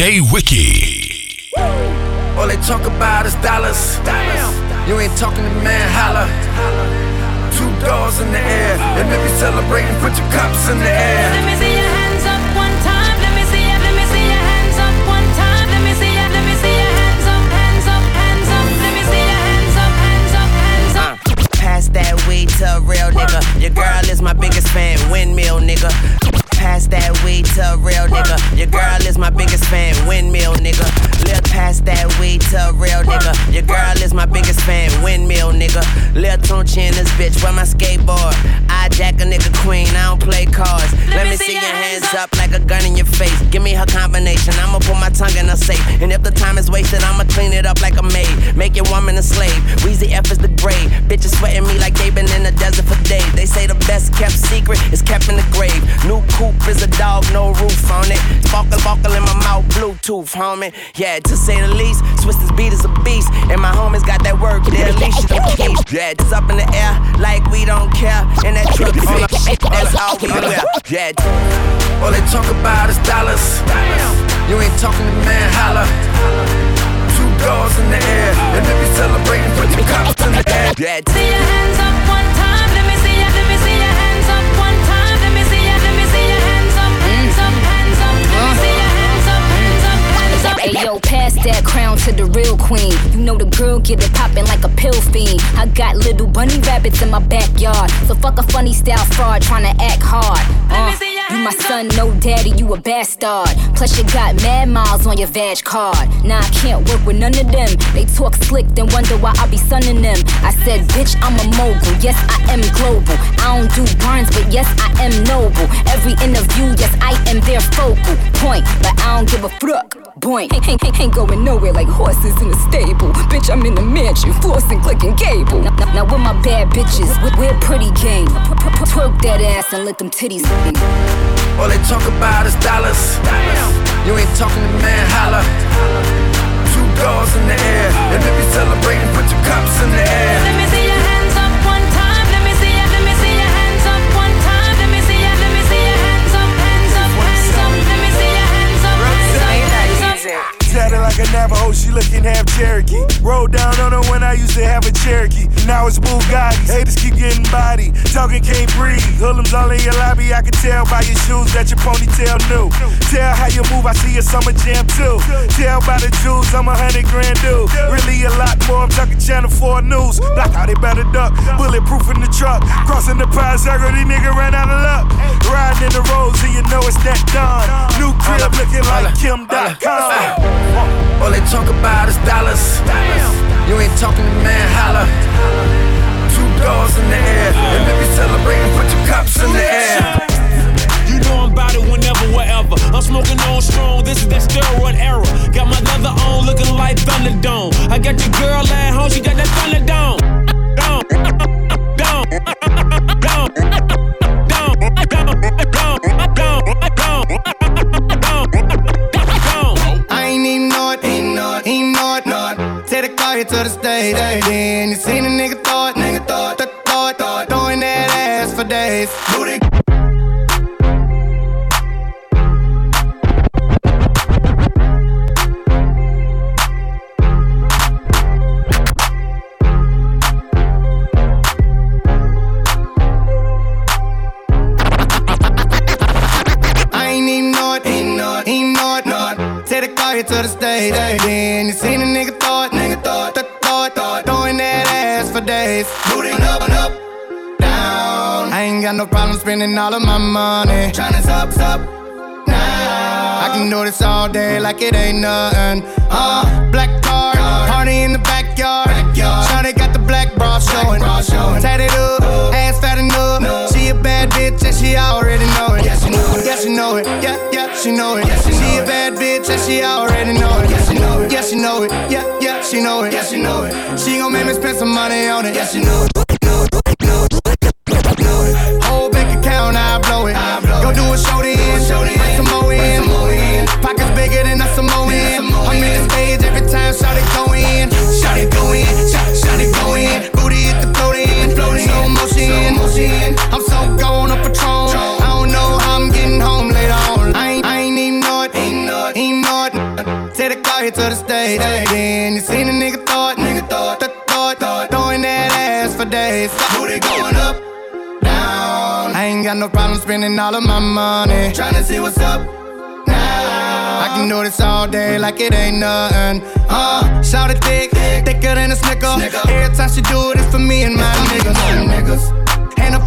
DJ Wiki. All they talk about is dollars. Damn. You ain't talking to man, holla. Two doors in the air. And if you celebrating, put your cups in the air. Let me see your hands up one time. Let me see your, let me see your hands up one time. Let me see your, let me see your hands up, hands up, hands up. Let me see your hands up, hands up, hands up. Pass that weed to a real nigga. Your girl is my biggest fan, windmill nigga. Pass that weed to a real nigga. Your girl is my biggest fan, windmill nigga. Lil' pass that weed to a real nigga. Your girl is my biggest fan, windmill nigga. Lil' Tunechi in this bitch, where my skateboard. I jack a nigga queen, I don't play cards. Let, me see your hands up like a gun in your face. Give me her combination, I'ma put my tongue in her safe. And if the time is wasted, I'ma clean it up like a maid. Make your woman a slave. Weezy F is the grade. Bitches sweating me like they been in the desert for days. They say the best kept secret is kept in the grave. New coupe is a dog, no roof on it. Sparkle, sparkle in my mouth, Bluetooth, homie. Yeah, to say the least, Swiss this beat is a beast. And my homies got that work, they'll leash the keys. Yeah, it's up in the air like we don't care. And that truck on our shit, that's all we wear. Yeah. All they talk about is dollars. You ain't talking to man, holla. Two doors in the air. And if you celebrating, put your cups in the air. Yeah. See your hands up one Hey yo, pass that crown to the real queen. You know the girl get it poppin' like a pill fiend. I got little bunny rabbits in my backyard. So fuck a funny style fraud tryna act hard. Uh, you my son, no daddy, you a bastard. Plus you got mad miles on your vag card. Nah, I can't work with none of them. They talk slick, then wonder why I be sunning them. I said, bitch, I'm a mogul. Yes, I am global. I don't do burns, but yes, I am noble. Every interview, yes, I am their focal point. But I don't give a fuck. Point. Ain't, ain't, ain't going nowhere like horses in a stable. Bitch, I'm in the mansion, flossing, clicking cable. Now, now, now with my bad bitches, we- we're pretty game. Twerk that ass and let them titties. All they talk about is dollars. You ain't talking to man, holla. Two doors in the air. And if you celebrating, put your cups in the air. Tatted like a Navajo, she looking half Cherokee. Rolled down on her when I used to have a Cherokee. Now it's Bugattis. Haters keep getting body. Talking can't breathe. Hoodlums all in your lobby. I can tell by your shoes that your ponytail new. Tell how you move. I see a summer jam too. Tell by the jewels, I'm a hundred grand dude. Really a lot more. I'm talking Channel 4 News. Block how they better duck. Bulletproof in the truck. Crossing the pie circle, these niggas ran out of luck. Riding in the roads, and you know it's that done. New crib looking like Kim.com. All they talk about is dollars. You ain't talking to man, holla. Two doors in the air. And if you celebrating, put your cups in the air. You know I'm about it whenever, wherever. I'm smoking on strong, this is that steroid era. Got my leather on, looking like Thunderdome. I got your girl at home, she got that Thunderdome. Dome, dome, dome, dome, dome, dome, dome. I ain't even know it, ain't know it, ain't know it, know. Take the car here to the stage. Then you seen a nigga it, nigga throw it, th- throw it, throwing that ass for days. Booty. It. Car here to the stage. Then you seen a nigga throw it, nigga throw it, th- throw it, throw it, throwing that ass for days. Booty up and up, down. I ain't got no problem spending all of my money. Tryna up, up, now. I can do this all day like it ain't nothing. Uh, black card, party in the backyard. Shawty got the black bra showing. Tatted up, ass fat enough. She a bad bitch and she already know it. Yeah, she know it. Yeah, she know it. Yeah, yeah, she know it. She a bad bitch and she already know it. Yeah, she know it. Yeah, she know it. Yeah, yeah, she know it. Yeah, she know it. She gon' make me spend some money on it. Yeah, she know it. Whole bank account, I blow it. Go do a show then. Bring some more in. Pockets bigger than a Samoan. I'm in the stage time, shout it go in. Shout it go in. Shout, shout it go in. Booty hit the float in. Slow motion. I'm so gone on Patron. I don't know how I'm getting home later on. I ain't, I ain't even know it. Ain't know it. Ain't know it. car here to the stage. Then you seen a nigga thought, nigga thought, th- thought, thought, throwing that ass for days. Booty going up, down. I ain't got no problem spending all of my money. Tryna see what's up now. I can do this all day like it ain't nothing. Uh, shout it thick, thicker than a snicker. Every time she do it, it's for me and my niggas.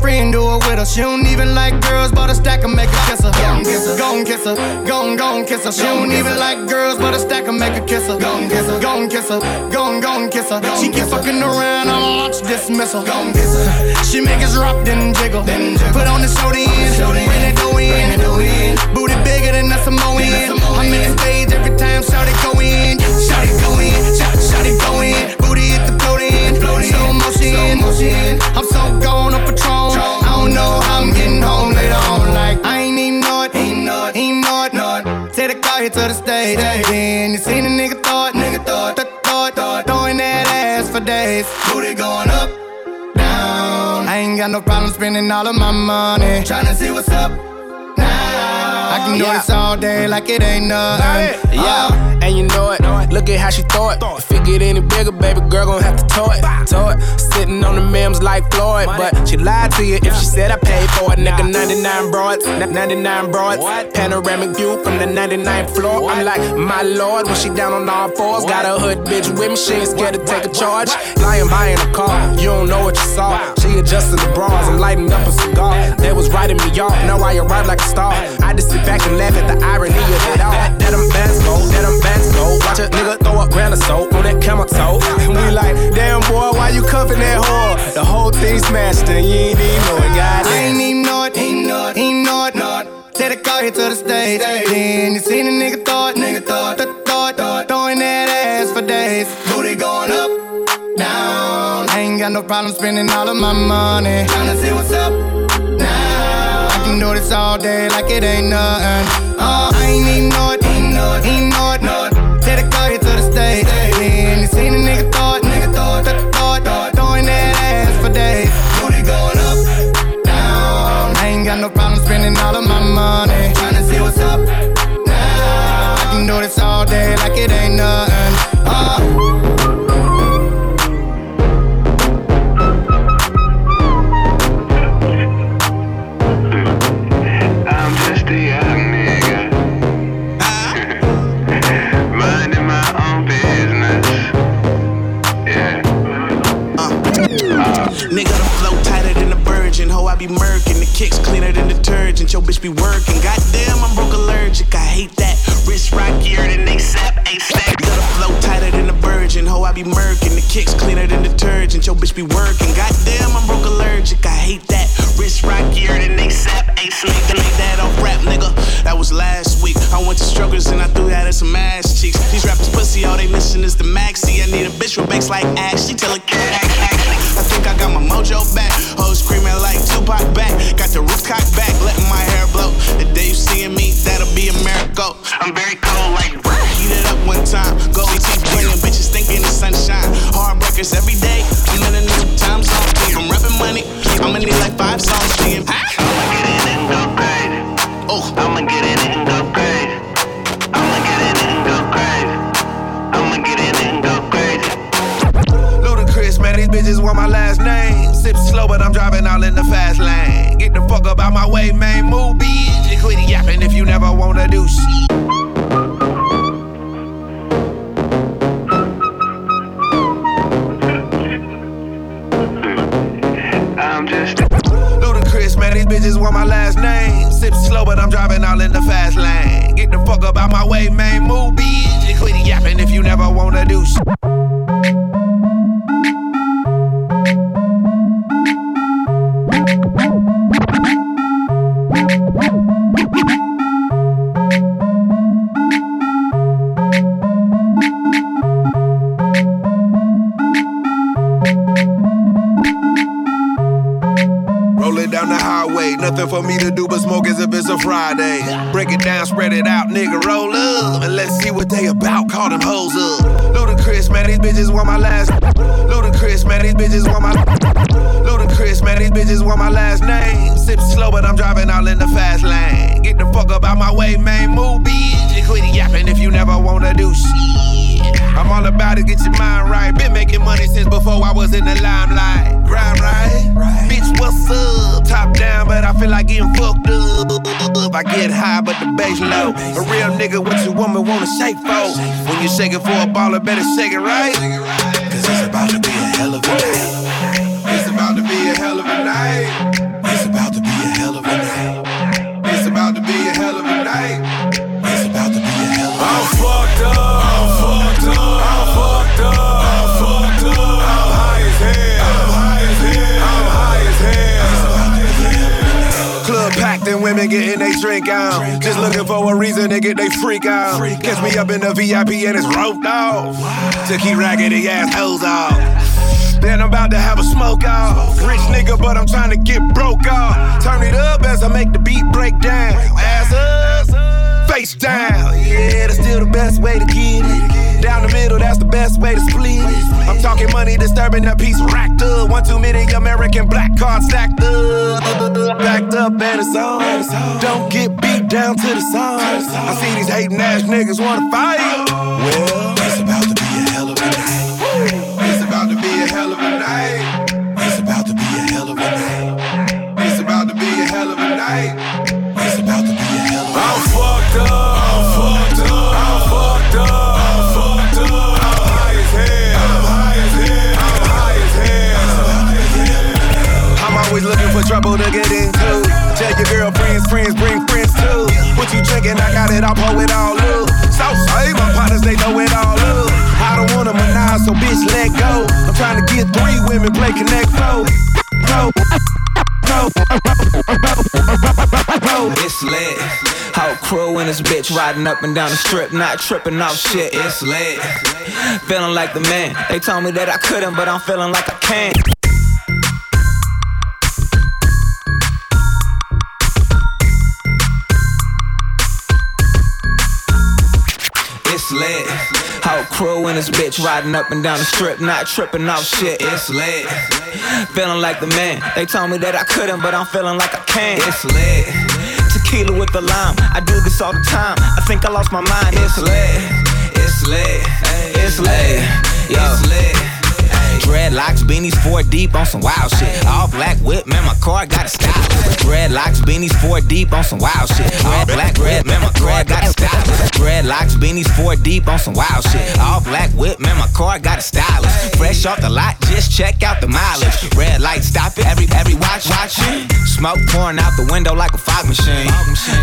Niggas. And a friend do it with her. She don't even like girls, but a stack and make her kiss her. Gon' kiss her, gon' kiss her, gon' gon' kiss her. She don't even like girls, but a stack and make her kiss her. Gon' kiss her, gon' kiss her, gon' gon' kiss her. She keep fucking around, I'ma launch dismissal. Gon' kiss her. She make us rock, then jiggle. Put on the show the end, bring that dough in. Booty bigger than a Samoan. I'm in the stage every time, shout it go in, shout it go in, shout, shout it go in. Booty hit the floating, slow motion. I'm so gone on Patron. Don't know how I'm getting home later on. Like I ain't even know it, ain't know ain't know it. Take the car here to the stage. Then you seen a nigga thought, nigga thought, th- thought, thought, throwing that ass for days. Booty going up, down. I ain't got no problem spending all of my money. Tryna see what's up. I can do Yeah. this all day like it ain't nothing. Yeah, and you know it. Look at how she throw it. If it get any bigger, baby girl gon' have to tow it. Tow it. Sitting on the memes like Floyd, but she lied to you if she said I paid for it. Nigga, 99 broads, 99 broads. Panoramic view from the 99th floor. I'm like, my lord, when she down on all fours. Got a hood bitch with me, she ain't scared to take a charge. Lying by in a car, you don't know what you saw. She adjusting the bras, I'm lighting up a cigar. They was writing me off, now I arrive like a star. I just back and laugh at the irony of it all. That, that I'm bands go, that I'm go. Watch a nigga throw up grand of soap on that camel toe. And we like, damn boy, why you cuffing that whore? The whole thing smashed and you ain't even know it, I ain't even know it, ain't know it, ain't know it. Take the car here to the stage. Then you seen a nigga thought, nigga thought, th- thought, thought, throwing that ass for days. Booty going up, down. I ain't got no problem spending all of my money. Tryna see what's up now. I can do this all day like it ain't nothing. Uh, I ain't even know it, ain't know it, know it, know it. Take the car to the stage. Then you seen a nigga thought, nigga thought, th- thought, thought, throwing that ass for days. Booty going up, down. I ain't got no problem spending all of my money. Tryna see what's up now. I can do this all day like it ain't nothing. Uh. Be murking. The kicks cleaner than detergent. Your bitch be working. Goddamn, I'm broke allergic. I hate that. Wrist rockier than ASAP. ASAP. Nigga, the flow tighter than a virgin. Ho, I be murking. The kicks cleaner than detergent. Your bitch be working. Goddamn, I'm broke allergic. I hate that. Wrist rockier than ASAP. ASAP. Nigga, lay that off rap, nigga. That was last week. I went to strugglers and I threw that at some ass cheeks. These rappers pussy, all they missing is the maxi. I need a bitch with banks like Ashley. Tell a cat, Ashley. I think I got my mojo back. Hoes screaming like Tupac back. Got the roof cocked back, letting my hair blow. The day you seeing me, that'll be a miracle. I'm very cold like Heat it up one time. Goldie teeth bringing bitches thinking the sunshine. Heartbreakers every day. I'm in a new time zone. If I'm rapping money, I'ma need like five songs. Singing, huh? I'ma get in and go crazy. Oh, I'ma get in and go crazy. I'ma get in and go crazy. I'ma get in and go crazy. Ludacris, man, these bitches want my last name. Sip slow, but I'm driving all in the fast lane. Get the fuck up out my way, man. Move, bitch. And quit yapping if you never wanna do shit. I'm just Ludacris, man, these bitches want my last name. Sip slow, but I'm driving all in the fast lane. Get the fuck up out my way, man. Move, bitch. And quit yapping if you never wanna do shit. For me to do but smoke as if it's a Friday. Break it down, spread it out, nigga, roll up. And let's see what they about, call them hoes up. Ludacris, man, these bitches want my last. Ludacris, man, these bitches want my. Ludacris, man, these bitches want my last name. Sip slow, but I'm driving all in the fast lane. Get the fuck up out my way, man, move, bitch. And quit yapping if you never wanna do shit. I'm all about it, get your mind right. Been making money since before I was in the limelight. Grind right, bitch, what's up? Top down, but I feel like getting fucked up. I get high, but the bass low. A real nigga, what your woman wanna shake for? When you shake it for a baller, better shake it right. Cause it's about to be a hell of a night. It's about to be a hell of a night. Getting they drink on. Just looking for a reason to get they freak on. Catch me up in the VIP and it's roped off. To keep raggedy ass hoes off. Then I'm about to have a smoke off. Rich nigga, but I'm trying to get broke off. Turn it up as I make the beat break down. Ass up, face down. Yeah, that's still the best way to get it. Down the middle, that's the best way to split it. I'm talking money disturbing that piece racked up. One too many American black cards stacked up. Backed up and it's on. Don't get beat down to the song. I see these hating ass niggas wanna fight. Well, get three women, play connect four. Go. Go. It's lit. Whole crew and this bitch riding up and down the strip, not tripping off shit. It's lit. Feeling like the man. They told me that I couldn't, but I'm feeling like I can. Whole crew and this bitch riding up and down the strip, not tripping off shit. It's lit. Feeling like the man. They told me that I couldn't, but I'm feeling like I can. It's lit. Tequila with the lime. I do this all the time. I think I lost my mind. It's lit. It's lit. It's lit. It's lit. Dreadlocks, beanies, four deep on some wild shit. All black whip, man, my car got a style. Dreadlocks, beanies, four deep on some wild shit. All black red, man, my car got a style. Dreadlocks, beanies, four deep on some wild shit. All black whip, man, my car got a style. Fresh off the lot, just check out the mileage. Red light, stop it, every every watch, watch it. Smoke pouring out the window like a fog machine.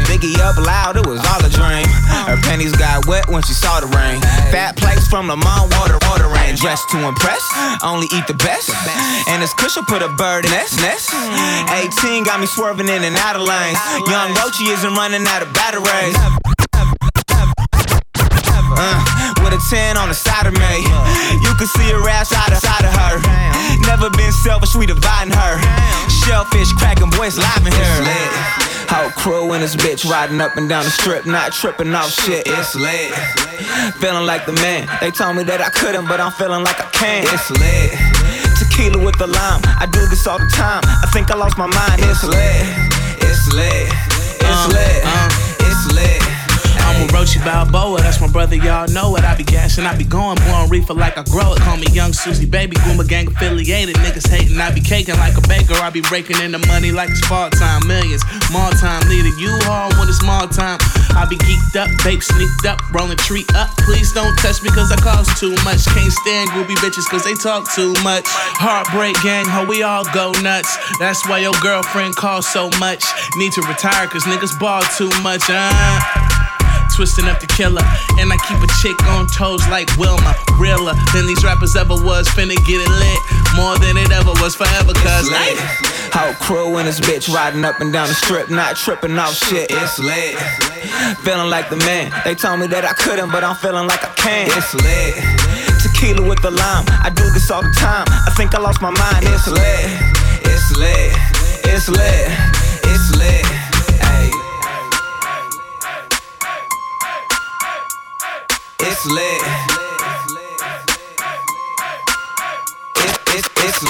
Biggie up loud, it was all a dream. Her panties got wet when she saw the rain. Fat plates from the mom, water, water rain. Dressed to impress, only eat the best. And this cushion put a bird in nest, nest. 18 got me swerving in and out of lanes. Young Rochi isn't running out of batteries. Uh, with a 10 on the side of me. You can see her ass out of, side of her. Never been selfish, we dividing her. Shellfish cracking, boys live in here. Whole crew and this bitch riding up and down the strip, not tripping off shit. It's lit. Feeling like the man. They told me that I couldn't, but I'm feeling like I can. It's lit. Tequila with the lime. I do this all the time. I think I lost my mind. It's lit. It's lit. It's uh, lit. It's lit. I'm with Rochi Balboa, that's my brother, y'all know it. I be gassing, I be going, blowing reefer like I grow it. Call me Young Susie Baby, Goomba Gang affiliated. Niggas hating, I be caking like a baker. I be raking in the money like it's fall time. Millions, more time, lead a U-Haul when it's small time. I be geeked up, babe sneaked up, rolling tree up. Please don't touch me cause I cost too much. Can't stand groupie bitches cause they talk too much. Heartbreak gang, how we all go nuts. That's why your girlfriend calls so much. Need to retire cause niggas ball too much. Uh twisting up the killer. And I keep a chick on toes like Wilma. Realer than these rappers ever was. Finna get it lit more than it ever was forever. Cause lit. Whole crew and this bitch riding up and down the strip, not tripping off shit. It's lit. Feeling like the man. They told me that I couldn't, but I'm feeling like I can. It's lit. Tequila with the lime. I do this all the time. I think I lost my mind. It's lit. It's lit. It's lit. It's lit. It's it's it's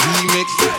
Remix,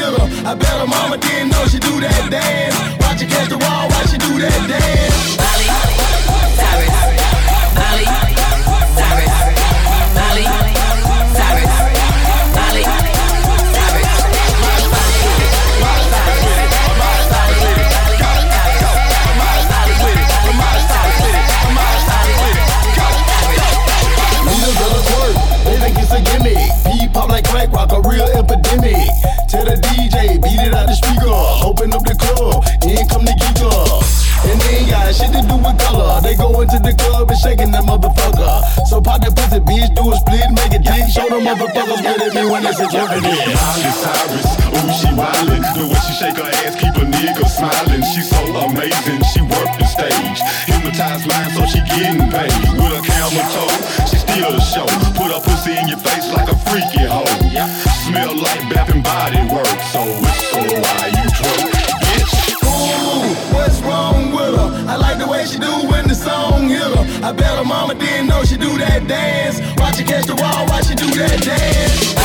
hero. I bet her mama didn't know she do that dance. Watch her catch the wall while she do that dance. Molly, Cyrus, Molly, Molly, Molly, pop like crack rock, a real epidemic. hey, beat it out the speaker. Hoping up the club. to do with color. They go into the club and shaking that motherfucker. So pop that pussy, bitch, do a split, make a dick. Show the motherfuckers what it mean when it's a jumping in. Miley Cyrus, ooh, she wildin'. The way she shake her ass, keep a nigga smiling. She so amazing, she work the stage. Hypnotized mind, so she getting paid. With a camel toe, she steal the show. Put a pussy in your face like a freaky hoe. Smell like bappin' body work, so it's so why you twerk. I like the way she do when the song hit her. I bet her mama didn't know she do that dance. Watch her catch the wall, watch she do that dance.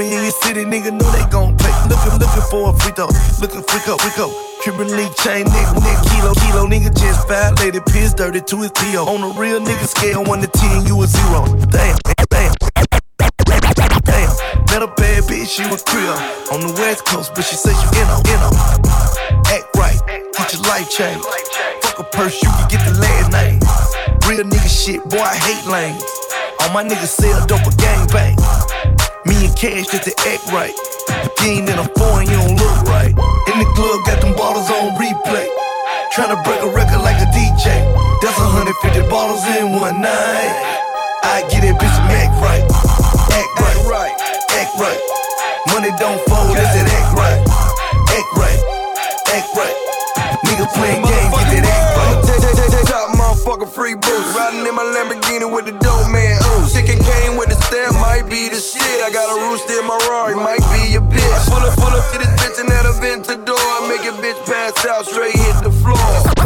Me in your city, nigga, know they gon' pay. Looking, looking for a free throw. Looking freak up, freak up. Cuban link chain, nigga, nigga, kilo, kilo, nigga just violated, piss dirty to his PO. On a real nigga scale, 1 to 10, you a zero. Damn, damn. Damn, met a bad bitch, she was Creole. On the west coast, but she said she in on, in on. Act right, teach your life change. Fuck a purse, you can get the last name. Real nigga shit, boy, I hate lanes. All my niggas sell dope a gang bang. Me and Cash just to act right. You ain't in a foreign, you don't look right. In the club, got them bottles on replay. Tryna break a record like a DJ. That's 150 bottles in one night. I get it, bitch, act right. Act right, act right. Money don't fold, is it act right? Act right, act right. Nigga playing games, get that act right. Top motherfucker free boost. Riding in my Lamborghini with the dope man. Ooh, chicken cane with the stamp might be the shit. I got a rooster in my Rari, might be your bitch. Pull up, pull up to this bitch and that Aventador. I make a bitch pass out, straight hit the floor.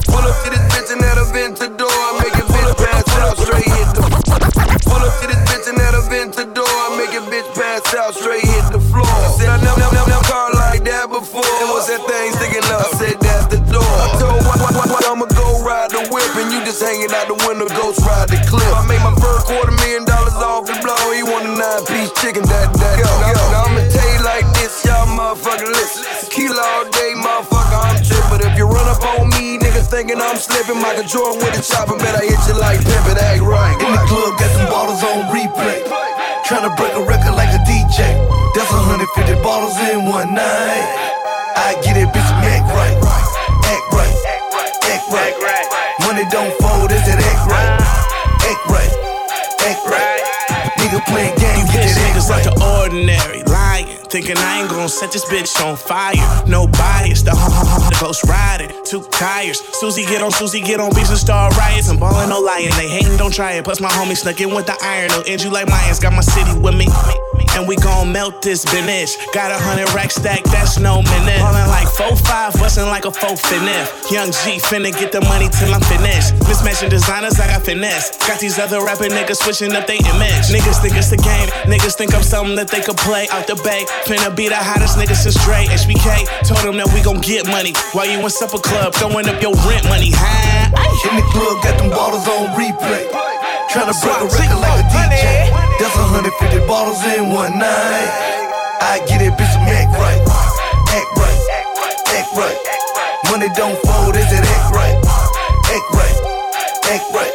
Pull up to this bitch and that Aventador. I make a bitch pass out, straight hit the floor. Pull up to this bitch and that Aventador. I make a bitch pass out, straight hit the floor. I said I never, never, never car like that before. And what's that thing sticking up? I said that's the door. I told what, what, what, what, I'ma go the whip and you just hanging out the window, ghost ride the clip. I made my first quarter million dollars off the blow. He want a nine piece chicken, that, that, yo, yo. Now I'ma tell you like this, y'all motherfucker listen. Kilo all day, motherfucker, I'm tripping. But if you run up on me, niggas thinking I'm slipping, Michael Jordan with the chopper, bet I hit you like pimpin', act right. In the club, got them bottles on replay. Tryna break a record like a DJ. That's 150 bottles in one night. I get it, bitch, act right. Money don't fold, is it act right? Act right, act right. Nigga playing games, get that niggas act like right. the ordinary, lying. Thinking I ain't gon' set this bitch on fire. No bias, the hum hum hum, the ghost riding. Two tires. Susie get on, Susie get on, beats and start riots. I'm ballin', no lying. They hating, don't try it. Plus my homie snuck in with the iron. No end you like Mayans, got my city with me. And we gon' melt this business. Got a hundred rack stack, that's no minute. Ballin' like 4-5, bustin' like a 4 finesse. Young G finna get the money till I'm finished. Mismatching designers, I got finesse. Got these other rapper niggas switching up they image. Niggas think it's the game, niggas think I'm something that they could play out the bay. Finna be the hottest nigga since Dre. HBK told them that we gon' get money. While you in supper club, throwing up your rent money. Huh? In the club, got them bottles on replay. Tryna break a record like a DJ. That's 150 bottles in one night. I get it, bitch, and act right. Act right, act right. Money don't fold, is it act right? Act right, act right.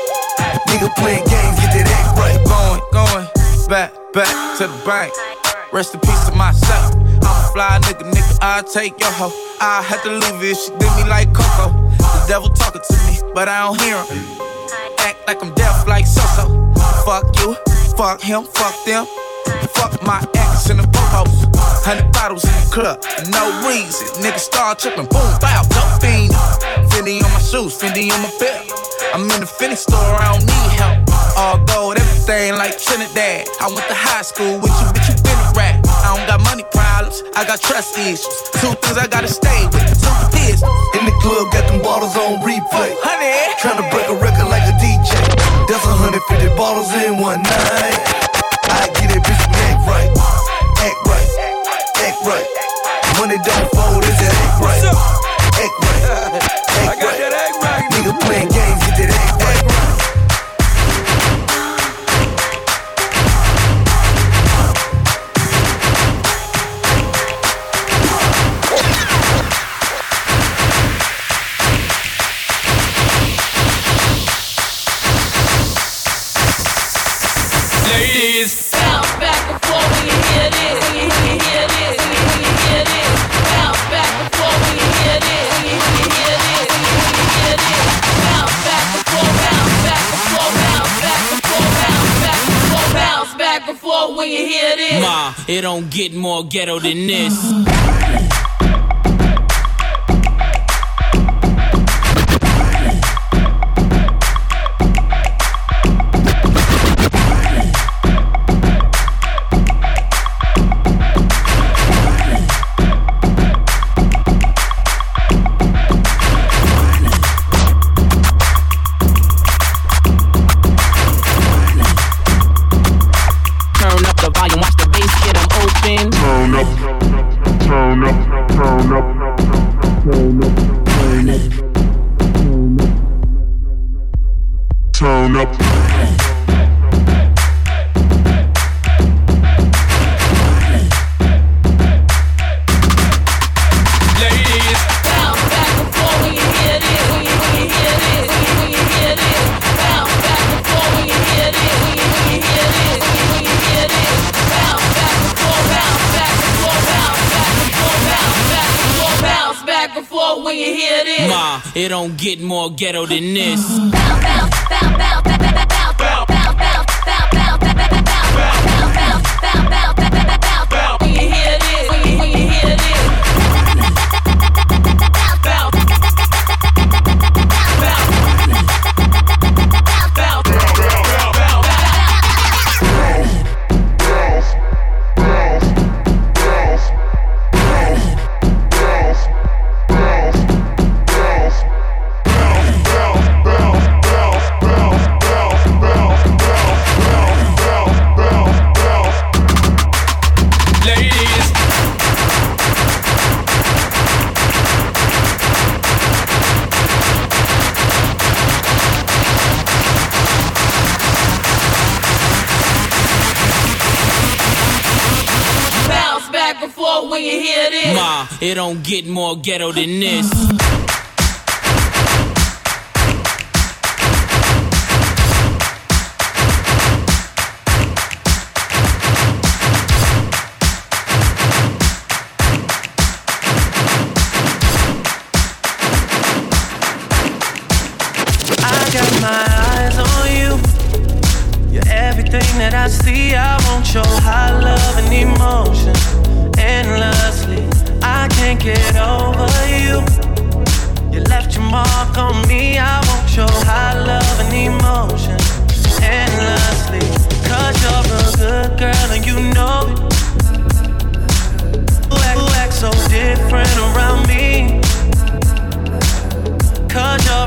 Nigga playing games, get that act right. Going, going, back, back to the bank. Rest in peace to myself. I'm a fly nigga, nigga. I'll take your hoe. I had to leave it, she did me like Coco. The devil talking to me, but I don't hear him. Act like I'm deaf, like so-so. Fuck you, fuck him, fuck them. Fuck my ex and the popos. Hundred bottles in the club, no reason. Niggas start tripping, boom, bow, dope fiend. Fendi on my shoes, Fendi on my belt. I'm in the Fendi store, I don't need help. All gold, everything like Trinidad. I went to high school with you, bitch, you been a rat. I don't got money problems, I got trust issues. Two things I gotta stay with, two. In the club, got them bottles on replay. Honey, Tryna break a record like a DJ. That's 150 bottles in one night. I get it, bitch, act right. Act right, act right. Money don't fold, is it act right? Act right, act. It don't get more ghetto than this. It don't get more ghetto than this. Don't get more ghetto than this.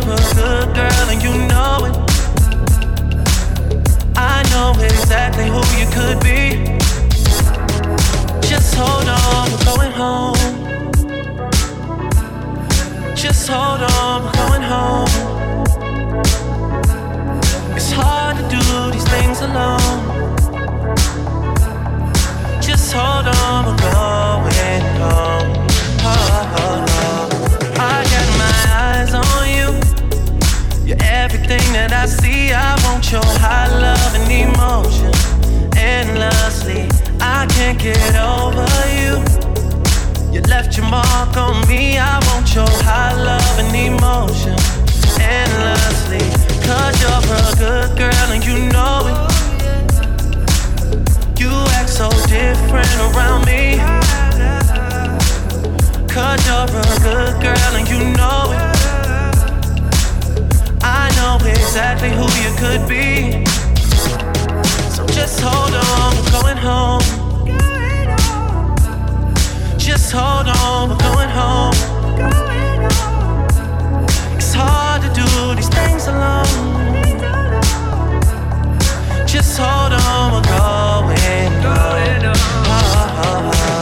You're a good girl and you know it. I know exactly who you could be. Just hold on, we're going home. Just hold on, we're going home. It's hard to do these things alone. Just hold on, we're going home. Oh, oh, oh. You're everything that I see. I want your high love and emotion endlessly. I can't get over you. You left your mark on me. I want your high love and emotion endlessly. Cause you're a good girl and you know it. You act so different around me. Cause you're a good girl and you know it. Know exactly who you could be. So just hold on, we're going home. Just hold on, we're going home. It's hard to do these things alone. Just hold on, we're going home.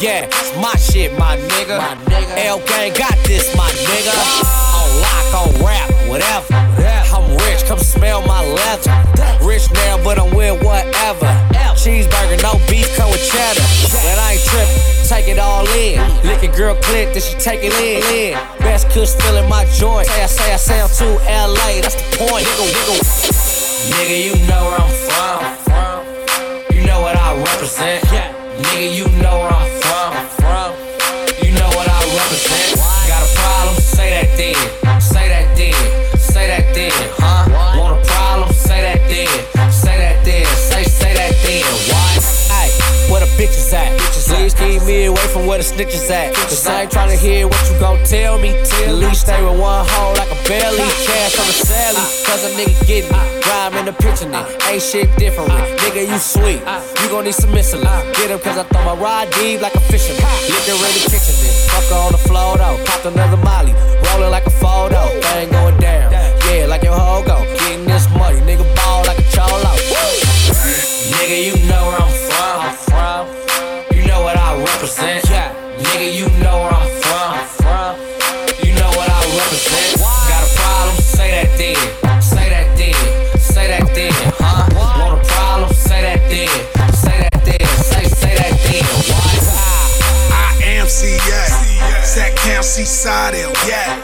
Yeah, it's my shit, my nigga. my L gang got this, my nigga. On lock, on rap, whatever. I'm rich, come smell my leather. Rich now, but I'm with whatever. Cheeseburger, no beef, come with cheddar. But I ain't trippin', take it all in. Lick a girl click, then she take it in. in. Best kush feeling my joint. Say I say I sound to LA, that's the point. Nigga, nigga, nigga, you know where I'm from. You know what I represent. Nigga, you know where I'm where the snitches at. Cause I ain't tryna hear what you gon' tell me. At least stay with one hole like a belly. Cash on the sally. Cause a nigga getting it. Rhyme in the pitching it. Ain't shit different. Nigga, you sweet. You gon' need some missile. Get him cause I throw my rod deep like a fisherman. Liquor in the kitchen. Fuck her on the floor though. Popped another molly. Rolling like a photo. Thing going down. Seaside L. Yeah.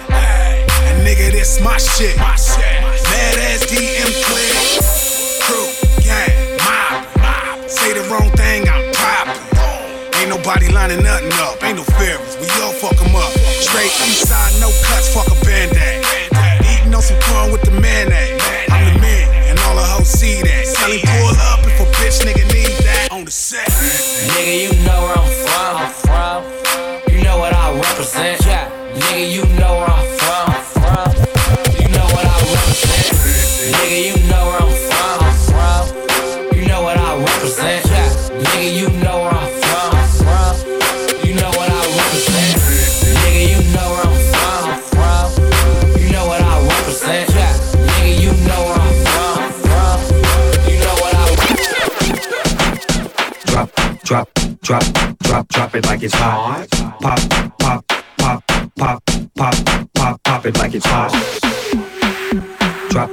And nigga, this my shit. Mad ass DM click. Crew, gang, mob. Say the wrong thing, I'm poppin'. Ain't nobody lining nothing up. Ain't no favorites. We all fuck 'em up. Straight east side, no cuts, fuck a band-aid. Eating on some corn with the mayonnaise. I'm the man, and all the hoes see that. Drop, drop, drop, drop, it like it's hot. Pop, pop, pop, pop, pop, pop, pop it like it's hot. Drop,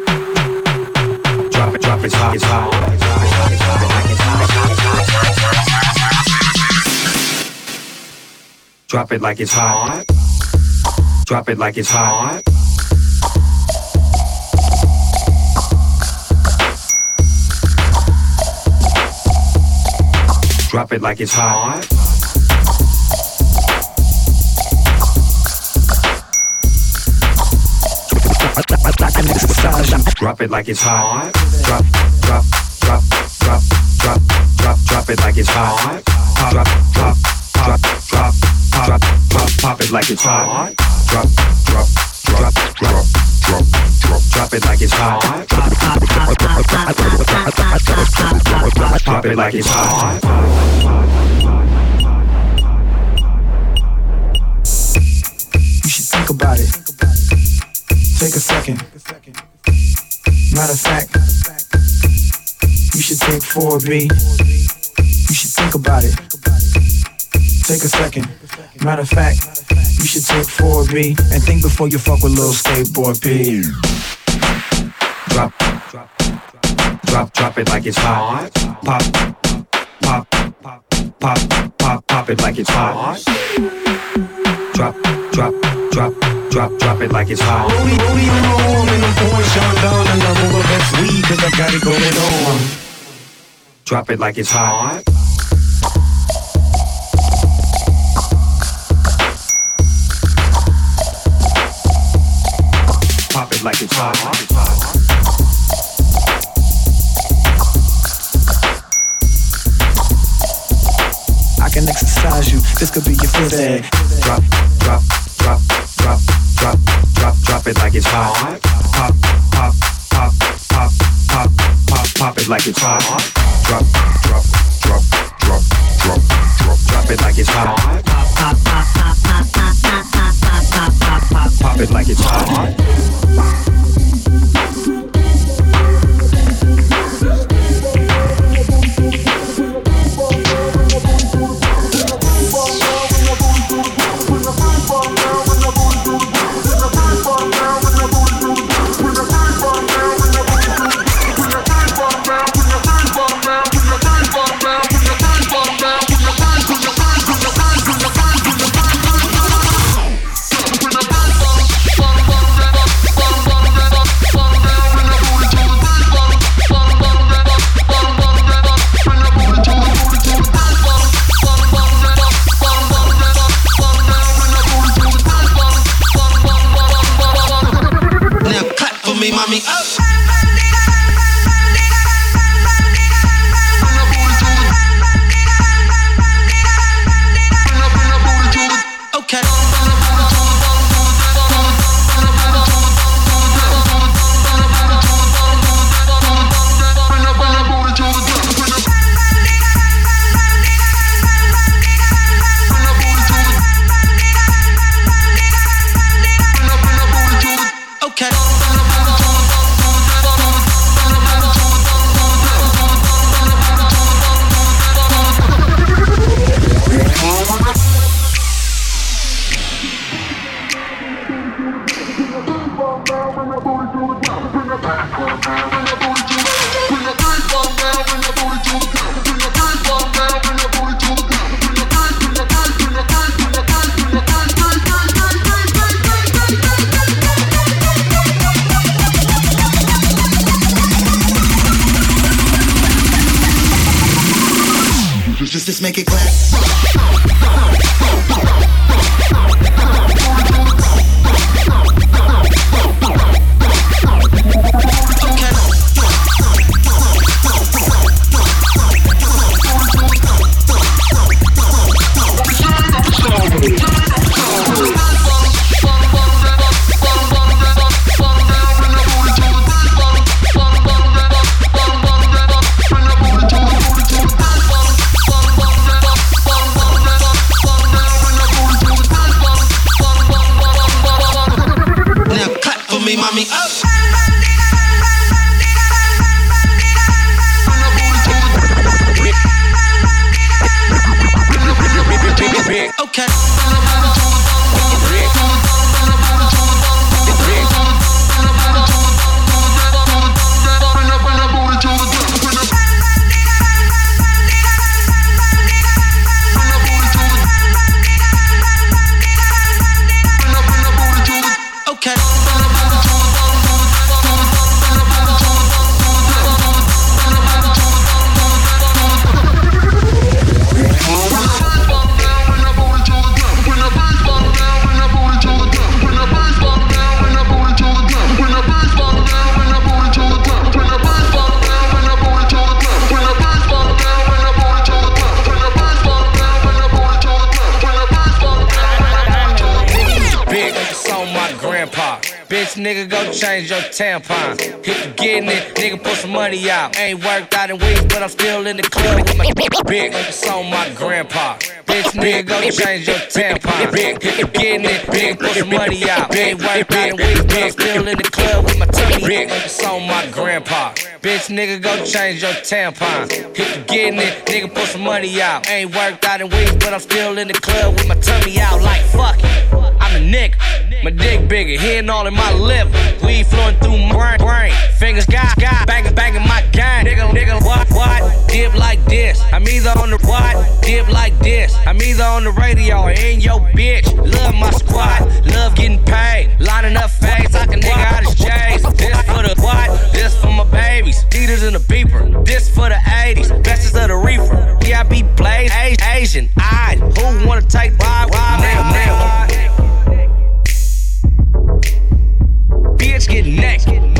drop it, drop it, hot, it's hot. Drop it like it's hot. Drop it like it's hot. It like it's hot. Drop it like it's hot. Drop, drop, drop, drop, drop, drop, drop it like it's hot. Drop, drop, drop, drop, pop, drop, pop it like it's hot. Drop, drop, drop, drop, drop, drop, drop it like it's hot. Pop it like it's hot. You should think about it. Take a second. Matter of fact, you should take 4B. You should think about it. Take a second. Matter of fact, you should take 4B and think before you fuck with little skateboard P. Drop, drop, drop, drop it like it's hot. Pop, pop, pop, pop, pop, pop it like it's hot. Drop, drop, drop, drop, drop it like it's hot. Rollie, rollie on home and I'm pouring Sean down and I'm over best weed cause I got it going on. Drop it like it's hot. Like it's hot. I can exercise you, this could be your first day. Drop, drop, drop, drop, drop, drop, drop it like it's hot. Pop, pop, pop, pop, pop, pop, pop it like it's hot. Drop, drop, drop, drop, drop, drop, drop it like it's hot. Pop it like it's hot. Nigga, go change your tampon. If you getting it, nigga, put some money out. Ain't worked out in weeks, but I'm still in the club with my tummy out like fuck it. I'm a nigga. My dick bigger, hitting all in my liver. Weed flowing through my brain. Fingers got, got, banging, banging my gang. Nigga, nigga, what, what? Dip like this. I'm either on the what? Dip like this. I'm either on the radio or in your bitch. Love my squad, love getting paid. Lining up face, I can nigga out of J's. What? This for my babies. Cheetahs in the beeper. This for the 80s. Bestest of the reefer. VIP plays, Asian, eyed. Who wanna take ride, ride, nigga, nigga. Bitch, get next.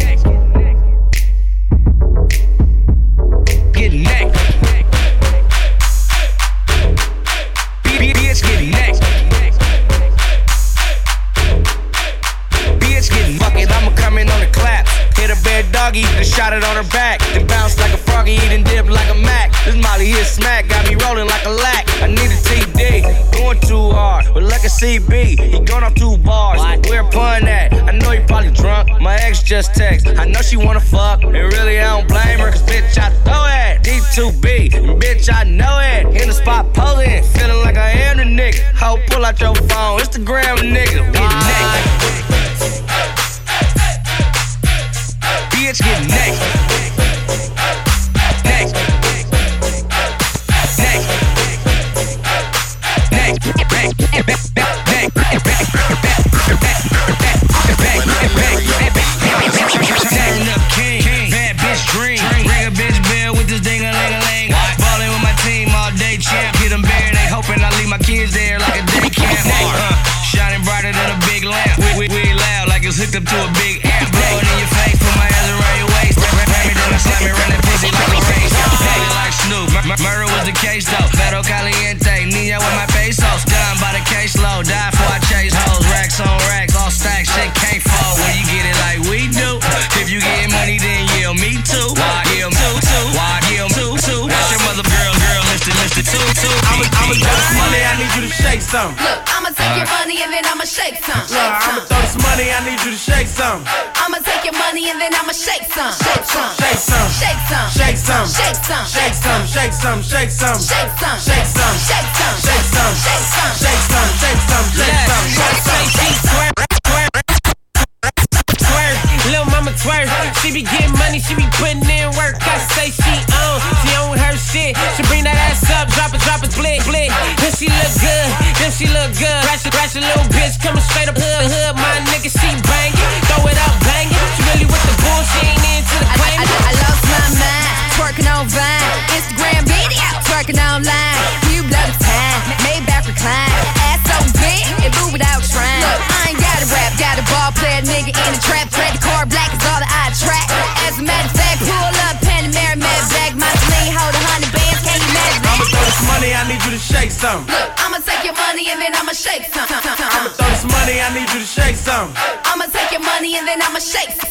Doggy, then shot it on her back. Then bounced like a froggy, eating dip like a Mac. This Molly hit smack, got me rolling like a lack. I need a TD, going too hard, but like a CB. He going off two bars. Where pun at? I know he probably drunk. My ex just text. I know she wanna fuck, and really I don't blame her. Cause bitch, I throw it. D2B, and bitch, I know it. In the spot, pulling, feeling like I am the nigga. Ho, pull out your phone, Instagram nigga. Get naked. A ling a ling. Ballin' with my team all day, champ. Get they hoping I leave my kids there like a day camp. Uh, shining brighter than a big lamp. We, we, we loud like it's hooked up to a big queso. Fero caliente, Neo with my pesos. Done by the caseload, die for I chase hoes. Racks on racks, all stacked, shit can't fall when you get it like we do. If you get money, then yell me too. Why yell too, too? Why yell too, too? That's your mother girl, girl, Mr. Mr. too, too. I'ma, I'ma throw this money, I need you to shake some. Look, I'ma take your uh. money and then I'ma shake some. Look, I'ma throw this money, I need you to shake some. I'ma take your money and then I'ma shake some. Shake some. Shake some. Shake some. Shake some. Shake some. Shake some. Shake some. Shake some. Shake some. Shake some. Shake some. Shake some. Shake some. Shake some. Shake some. Shake some. Shake some. Twerk, Lil' mama twerk. She be getting money, she be putting in work. I say she on, she on her shit. She bring that ass up, drop it, drop it, flick, flick. Then she look good, then she look good. Ratchet, ratchet little bitch coming straight up hood, hood. My nigga, she bangin', throw it up, bang on Vine, Instagram video, twerking online. You blow the time, made back recline, ass so big, it move without trying. Look, I ain't got a rap, got a ball player nigga in the trap, thread the car black some. Look, I'ma take your money and then I'ma shake some. I'ma throw this money, I need you to shake some. I'ma take your money and then I'ma shake some.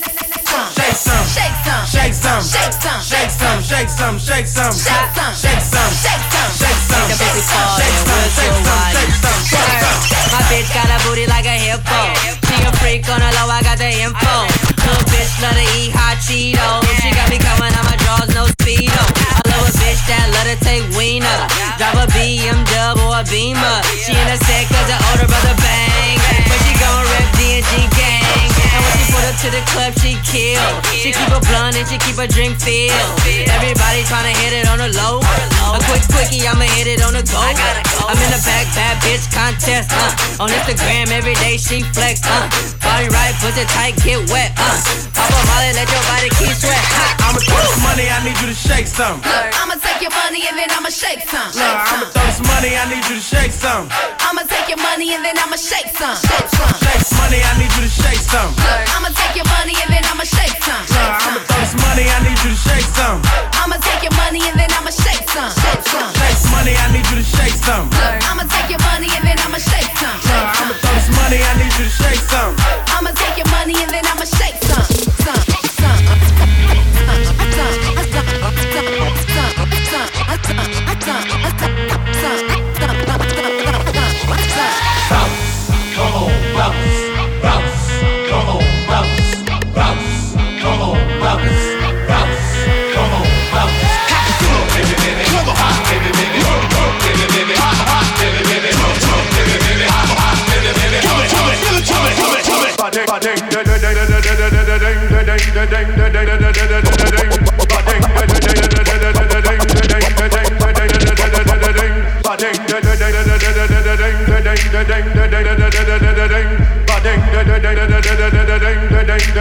Shake some. Shake some. Shake some. Shake some. Shake some. Shake some. Shake some. Shake some. Shake some. Shake some. Shake some. Make the baby fall Shake and some. we'll Shake go some. wild. Shake some. Shake some. My bitch got a booty like a hippo. She a freak on the low, I got the info. Little bitch love to eat hot Cheetos. She got me coming out my drawers, no speedo. That love to take wiener. Drive a BMW or a Beamer. She in a set cause her older brother bang. But she gon' rep D&G gang. And she put up to the club, she kill. She keep a blunt and she keep a drink filled. Everybody tryna hit it on the low. A quick quickie, I'ma hit it on the go. I'm in the back, bad bitch contest. Uh. On Instagram every day she flex. Uh. Body right, pussy tight, get wet. Uh. Pop a molly, let your body keep sweat. Uh. I'ma throw this money, I need you to shake some. Look, I'ma take your money and then I'ma shake some. Look, I'ma throw this money, I need you to shake some. I'ma take your money and then I'ma shake some. Shake some. Shake this money, I need you to shake some. I'ma take your money and then I'ma shake some. Look, I'ma throw this money, I need you to shake some. I'ma take your money and then I'ma shake some. Shake some. Shake money, I need you to shake some. I'ma take your money and then I'ma shake some. I'ma throw this money, I need you to shake some. I'ma take your money and then I'ma shake. Some.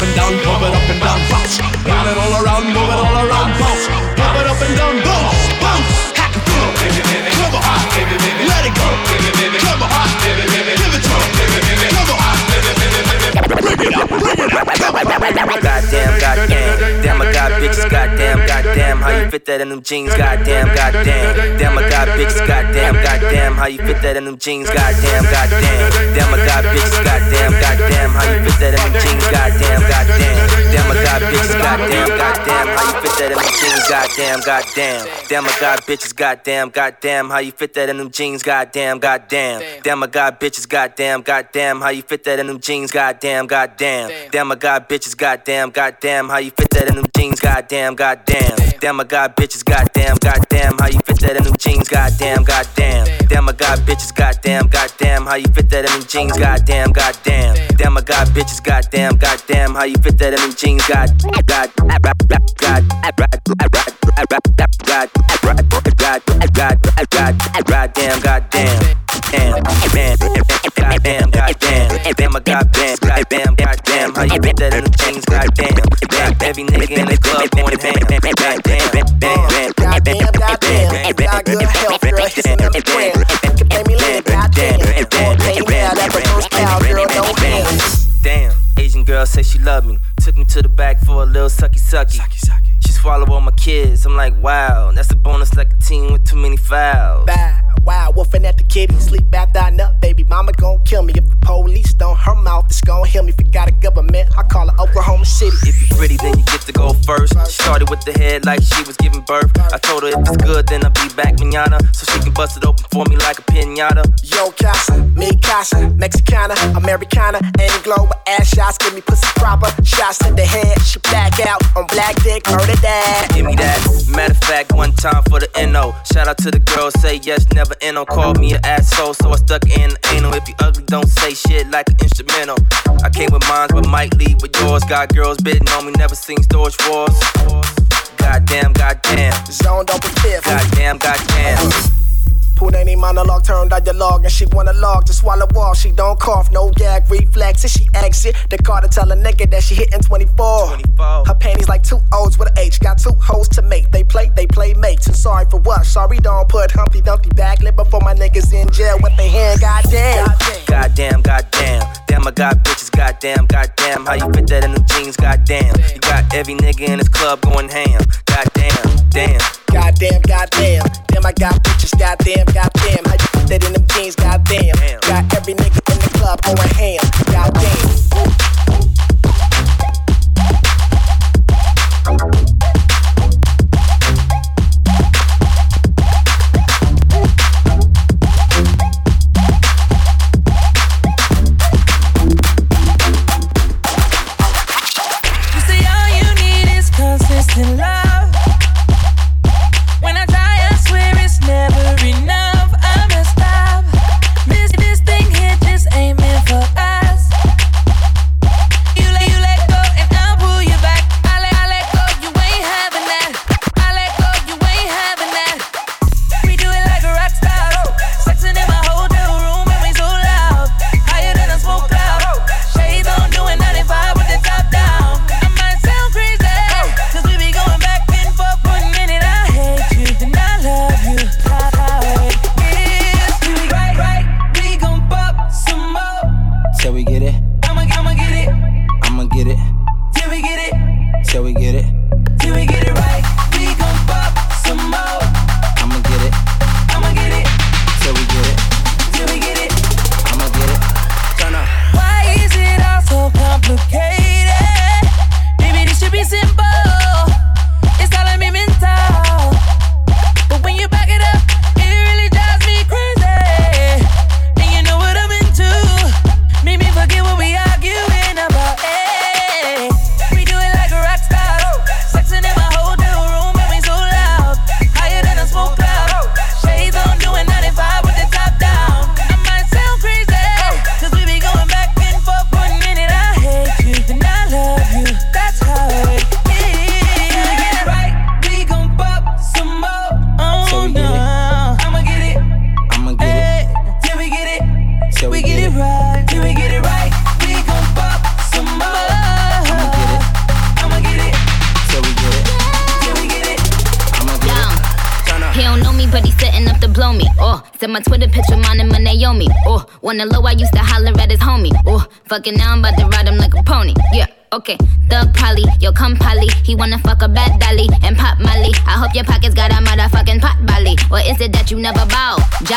up and down, pump it up and down, bounce. Move it all around, move it all around, bounce. Pump it up and down, bounce, bounce. Hack it, come on, let it go, come on, give it to me, come on, bring it up, bring it up, come on. Goddamn, goddamn. Damn, I got bitches. Goddamn, goddamn. How you fit that in them jeans? Goddamn, goddamn. Damn, I got bitches. Goddamn, goddamn. How you fit that in them jeans? Goddamn, goddamn. Damn, I got bitches. Goddamn, goddamn. How you fit that in them jeans? Goddamn, goddamn. Damn, I got bitches. Goddamn, goddamn. How you fit that in them jeans? Goddamn, goddamn. Damn, I got bitches. Goddamn, goddamn. How you fit that in them jeans? Goddamn, goddamn. Damn, I got bitches. Goddamn, goddamn. How you fit that in them jeans? Goddamn, goddamn. Damn, I got bitches. Goddamn, goddamn. How you fit that in them jeans? Goddamn, goddamn, goddamn. Damn, I got bitches, goddamn, goddamn. How you fit that in them jeans, goddamn, goddamn. Damn, I got bitches, goddamn, goddamn. How you fit that in them jeans, goddamn, goddamn. Damn, I got bitches, goddamn, goddamn. How you fit that in them jeans, god, god, god, god, god, god, goddamn, goddamn. Damn, damn, goddamn, goddamn. Damn, I got bitches, goddamn, goddamn. How you fit that in them jeans, goddamn. Every nigga in the club going ham. Goddamn, damn, Goddamn, goddamn. Got good health, girl. Hissing every gram. Can pay me later, goddamn. Won't pay now. That reverse power, girl. No hands. Damn, Asian girl say she love me. Took me to the back for a little sucky sucky. She swallow all my kids. I'm like, wow, that's a bonus like a team with too many fouls. Bye. Wow, wolfing at the kitty, sleep after I nut, baby. Mama gon' kill me if the police don't. Her mouth is gon' heal me. If you got a government, I call it Oklahoma City. If you pretty, then you get to go first. She started with the head like she was giving birth. I told her if it's good, then I'll be back manana. So she can bust it open for me like a pinata. Yo, casa, me casa, Mexicana, Americana, Anglo ass shots, give me pussy proper. Shots to the head, she back out on black dick, murder that. Give me that. Matter of fact, one time for the NO. Shout out to the girls, say yes, never NO. Called me an asshole, so I stuck in the anal. If you ugly, don't say shit like an instrumental. I came with mines, but might leave with yours. Got girls bidding on me, never seen storage wars. Goddamn, goddamn. Zoned with fifth. Goddamn, goddamn. Pulled any monologue, turned log, and she wanna log to swallow wall. She don't cough, no gag reflex. And she exit the car to tell a nigga that she hitting 24. Her panties like two O's with an H. Got two hoes to make. They play, they play mates. And sorry for what? Sorry, don't put Humpty Dumpty back lip before my niggas in jail with their hand. Goddamn. Goddamn, goddamn. Damn, I got bitches, goddamn, goddamn. How you fit that in them jeans, goddamn. You got every nigga in this club going ham. Goddamn, damn. Goddamn, goddamn. Damn, I got bitches, goddamn, goddamn. How you put that in them jeans, goddamn. Got every nigga in the club going ham. Goddamn.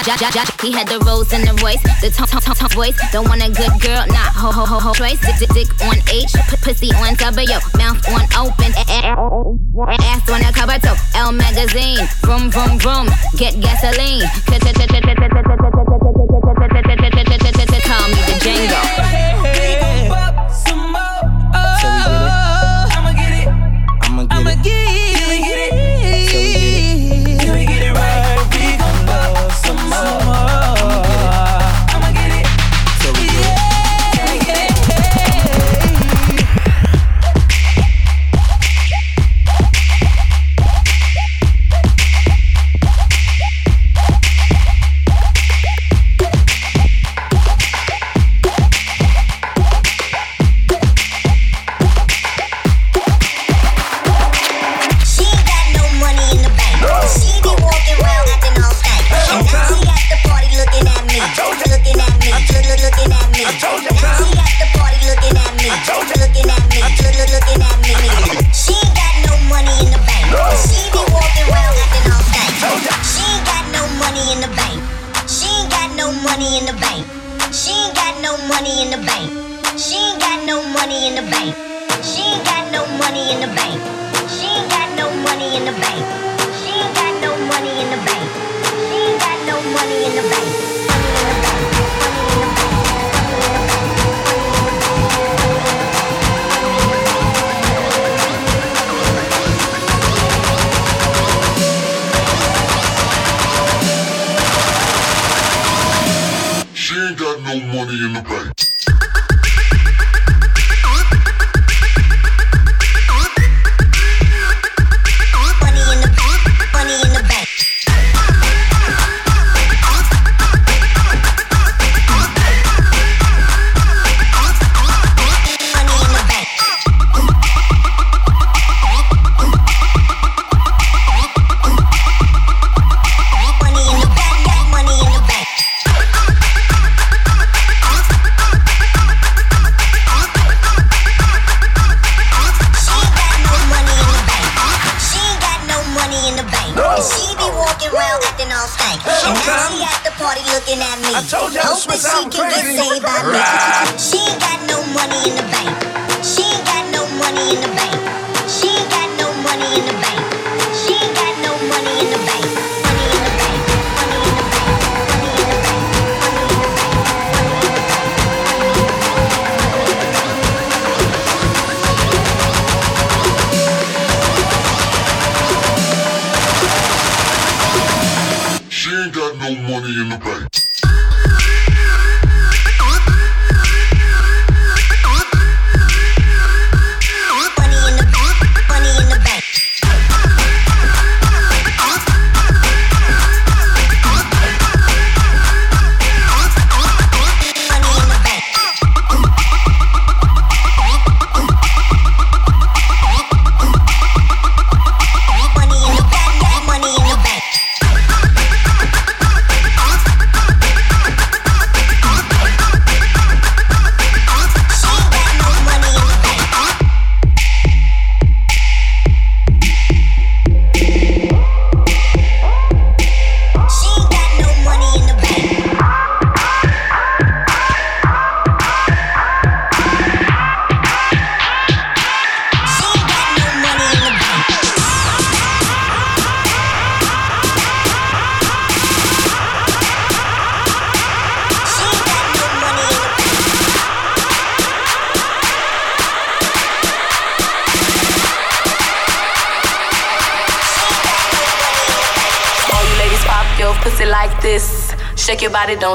He had the rose and the voice, the tone, tone, tone, voice. Don't want a good girl, nah, ho, ho, ho, ho. Choice, dick, dick, on H, pussy on W, mouth on open, ass on a cover toe. L magazine, vroom, vroom, vroom. Get gasoline.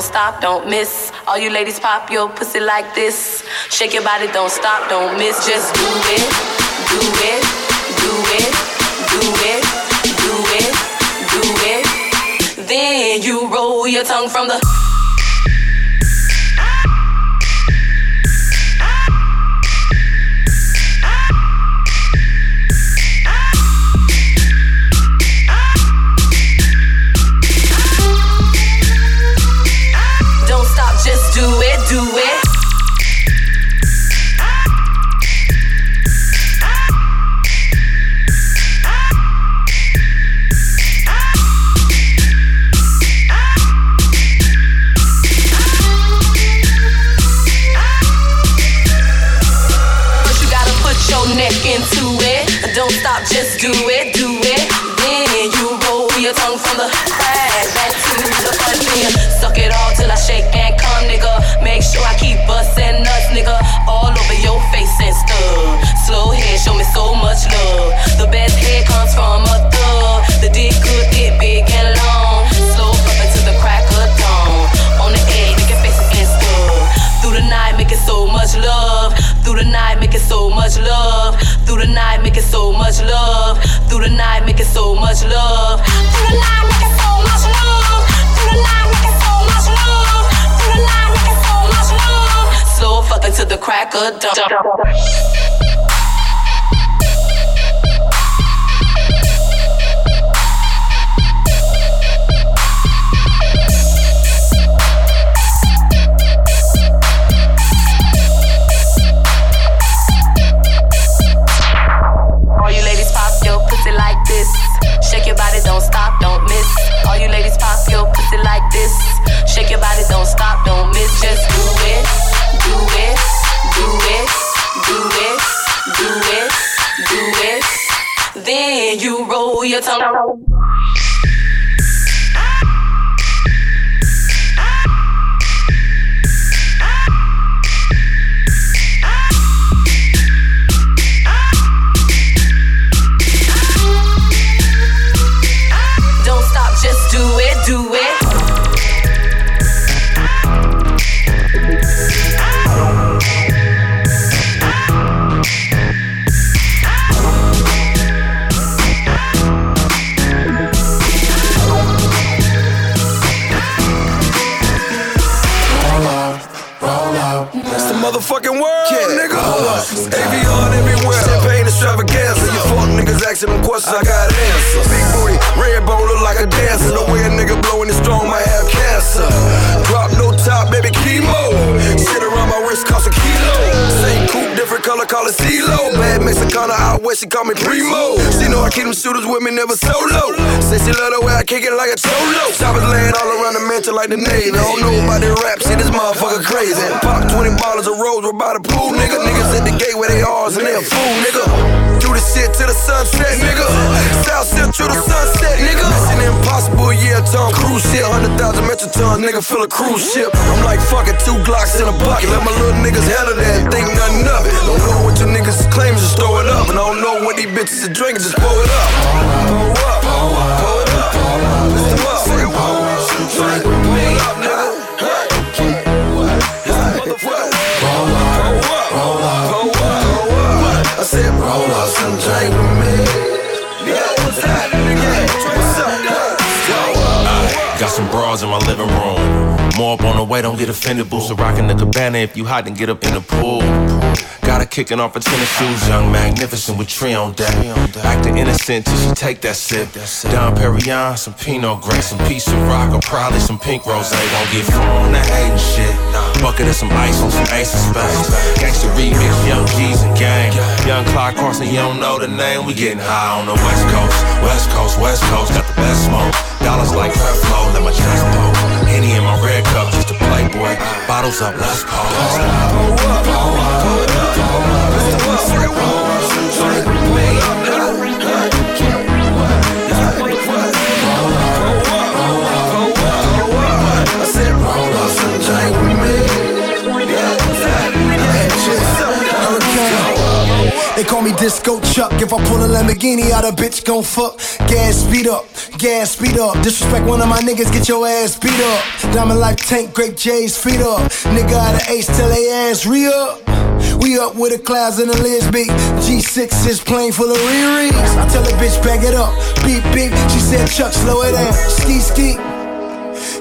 stop, don't miss. All you ladies pop your pussy like this. Shake your body, don't stop, don't miss. Just do it, do it, do it, do it, do it, do it. Then you roll your tongue from the call me Primo. She know I keep them shooters with me, never solo. Kick it like a cholo. Choppers laying all around the mansion like the Navy. I don't know about the rap shit, this motherfucker crazy. Pop 20 bottles of rose, we're by the pool, nigga. Niggas at the gate where they are, and they a fool, nigga. Do the shit till the sunset, nigga. South Central to the sunset, nigga. Mission impossible, yeah, Tom Cruise shit. 100,000 metric tons, nigga, fill a cruise ship. I'm like fucking two Glocks in a bucket. Let my little niggas handle that, think nothing of it. Don't know what your niggas claim, just throw it up. And I don't know what these bitches are drinking, just pour it up. Pour up, pour up. Roll up, roll up, roll up. I said roll up some drink with. Some bras in my living room. More up on the way, don't get offended. Boots are rocking the cabana. If you hot, then get up in the pool. Got her kicking off her tennis shoes. Young, magnificent with tree on deck. Acting innocent till she take that sip. Dom Perignon, some Pinot Gray, some piece of rock, or probably some pink rose. Won't get phone that hating shit. Bucket of some ice on some ace of spades. Gangsta remix, young G's and gang. Young Clyde Carson, you don't know the name. We getting high on the West Coast. West Coast, West Coast, the best smoke. Dollars like Creflo, let my chest poke. Henny in my red cup, just a playboy. Bottles up, let's pause. I Disco Chuck. If I pull a Lamborghini out, a bitch gon' fuck. Gas speed up, gas speed up. Disrespect one of my niggas, get your ass beat up. Diamond Life tank, Grape J's feet up. Nigga out of ace, tell they ass re up. We up with the clouds and the lids beat. G6 is plane full of Riri's. I tell the bitch, back it up. Beep, beep. She said, Chuck, slow it down. Ski, ski.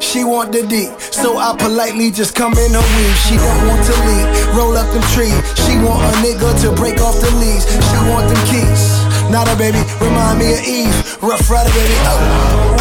She want the D, so I politely just come in her weave. She don't want to leave, roll up them trees. She want a nigga to break off the leaves. She want them keys. Not a baby, remind me of Eve. Rough rider, baby. Oh.